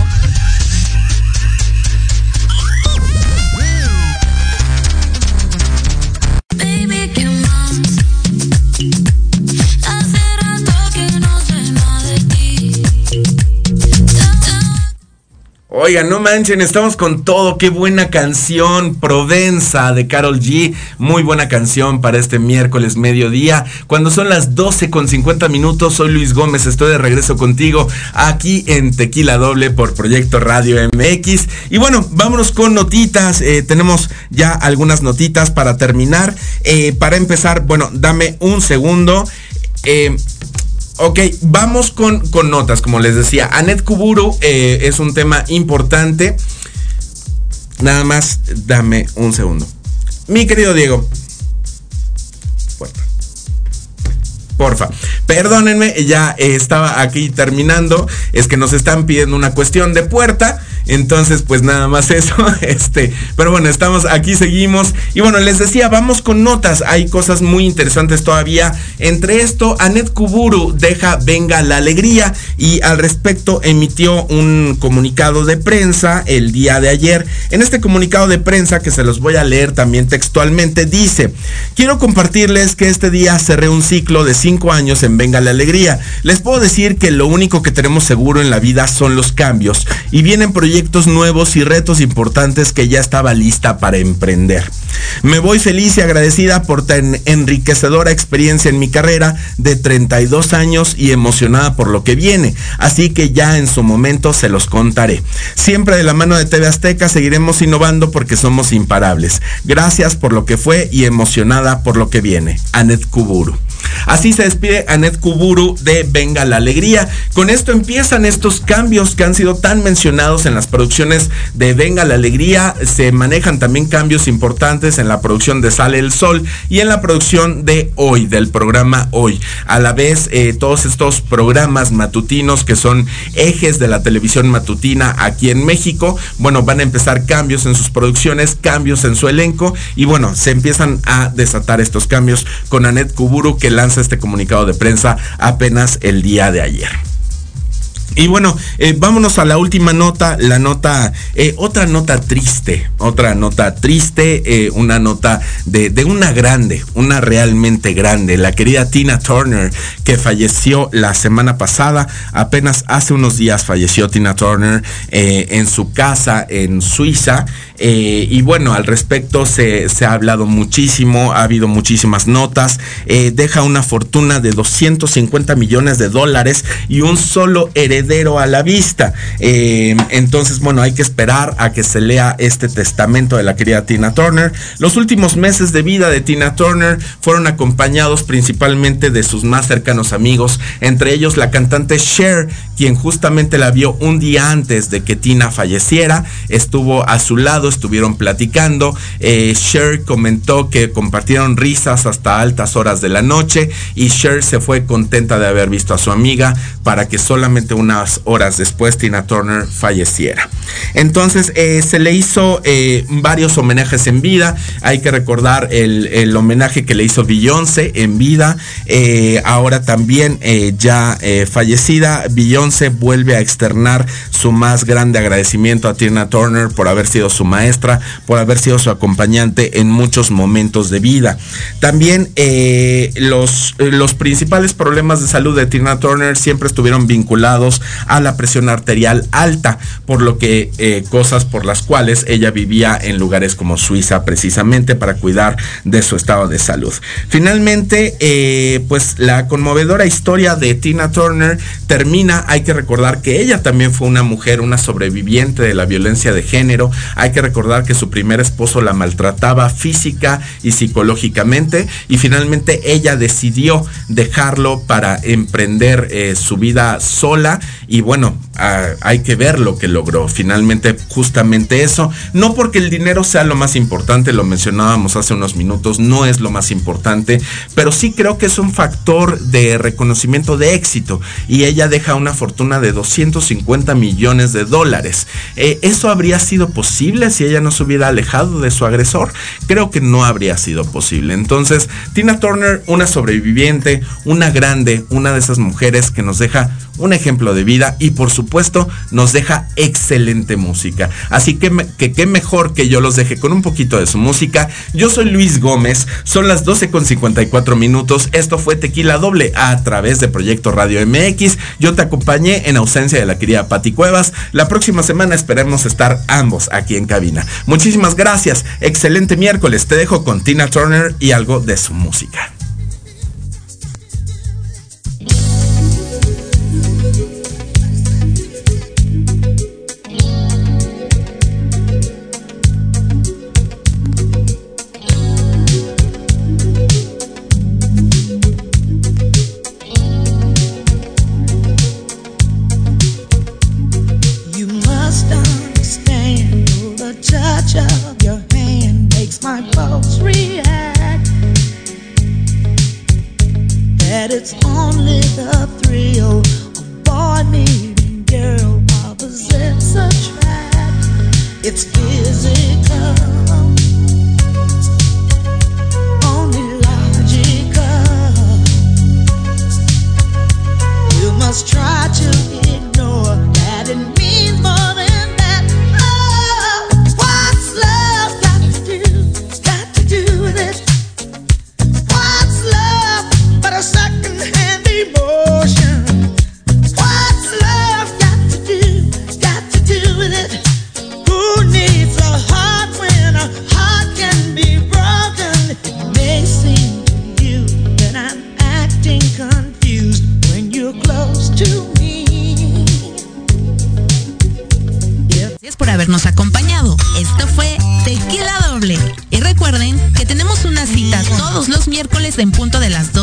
Oigan, no manchen, estamos con todo. Qué buena canción. Provenza de Carol G. Muy buena canción para este miércoles mediodía. Cuando son las 12 con 50 minutos, soy Luis Gómez. Estoy de regreso contigo aquí en Tequila Doble por Proyecto Radio MX. Y bueno, vámonos con notitas. Eh, tenemos ya algunas notitas para terminar. Eh, para empezar, bueno, dame un segundo. Eh, ok, vamos con, con notas, como les decía. Anet Kuburu eh, es un tema importante. Nada más, dame un segundo. Mi querido Diego. Puerta. Porfa. Perdónenme, ya estaba aquí terminando. Es que nos están pidiendo una cuestión de puerta. Entonces, pues nada más <laughs> eso. Este, pero bueno, estamos aquí, seguimos. Y bueno, les decía, vamos con notas. Hay cosas muy interesantes todavía. Entre esto, Anet Kuburu deja Venga la Alegría y al respecto emitió un comunicado de prensa el día de ayer. En este comunicado de prensa, que se los voy a leer también textualmente, dice, quiero compartirles que este día cerré un ciclo de cinco años en Venga la Alegría. Les puedo decir que lo único que tenemos seguro en la vida son los cambios y vienen proyectos nuevos y retos importantes que ya estaba lista para emprender. Me voy feliz y agradecida por tan enriquecedora experiencia en mi carrera de 32 años y emocionada por lo que viene, así que ya en su momento se los contaré. Siempre de la mano de TV Azteca seguiremos innovando porque somos imparables. Gracias por lo que fue y emocionada por lo que viene. Anet Kuburu. Así se despide Anet Kuburu de Venga la Alegría. Con esto empiezan estos cambios que han sido tan mencionados en las producciones de Venga la Alegría. Se manejan también cambios importantes en la producción de Sale el Sol y en la producción de Hoy, del programa Hoy. A la vez, eh, todos estos programas matutinos que son ejes de la televisión matutina aquí en México, bueno, van a empezar cambios en sus producciones, cambios en su elenco y bueno, se empiezan a desatar estos cambios con Anet Kuburu que lanza este comunicado de prensa apenas el día de ayer. Y bueno, eh, vámonos a la última nota, la nota, eh, otra nota triste, otra nota triste, eh, una nota de, de, una grande, una realmente grande, la querida Tina Turner, que falleció la semana pasada, apenas hace unos días falleció Tina Turner en su casa en Suiza. Y bueno, al respecto se, se, ha hablado muchísimo, ha habido muchísimas notas. Deja una fortuna de 250 millones de dólares y un solo heredero a la vista. Eh, entonces, bueno, hay que esperar a que se lea este testamento de la querida Tina Turner. Los últimos meses de vida de Tina Turner fueron acompañados principalmente de sus más cercanos amigos, entre ellos la cantante Cher, quien justamente la vio un día antes de que Tina falleciera, estuvo a su lado estuvieron platicando. Eh, Cher comentó que compartieron risas hasta altas horas de la noche y Cher se fue contenta de haber visto a su amiga para que solamente horas después Tina Turner falleciera. Entonces eh, se le hizo eh, varios homenajes en vida. Hay que recordar el, homenaje que le hizo Beyoncé en vida. Eh, ahora también ya fallecida, Beyoncé vuelve a externar su más grande agradecimiento a Tina Turner por haber sido su maestra, por haber sido su acompañante en muchos momentos de vida. También los, los principales problemas de salud de Tina Turner siempre estuvieron vinculados a la presión arterial alta, por lo que eh, cosas por las cuales ella vivía en lugares como Suiza precisamente para cuidar de su estado de salud. Finalmente, eh, pues la conmovedora historia de Tina Turner termina, hay que recordar que ella también fue una mujer, una sobreviviente de la violencia de género, hay que recordar que su primer esposo la maltrataba física y psicológicamente y finalmente ella decidió dejarlo para emprender eh, su vida sola y bueno, hay que ver lo que logró. Finalmente justamente eso, no porque el dinero sea lo más importante, lo mencionábamos hace unos minutos, no es lo más importante, pero sí creo que es un factor de reconocimiento de éxito y ella deja una fortuna de 250 millones de dólares. Eh, ¿Eso habría sido posible si ella no se hubiera alejado de su agresor? Creo que no habría sido posible. Entonces, Tina Turner, una sobreviviente, una grande, una de esas mujeres que nos deja un ejemplo de vida y por supuesto nos deja excelente música. Así que, qué mejor que yo los deje con un poquito de su música. Yo soy Luis Gómez, son las 12 con 54 minutos. Esto fue Tequila Doble a través de Proyecto Radio MX. Yo te acompañé en ausencia de la querida Pati Cuevas. La próxima semana esperemos estar ambos aquí en cabina. Muchísimas gracias. Excelente miércoles. Te dejo con Tina Turner y algo de su música. Miércoles en punto de las 12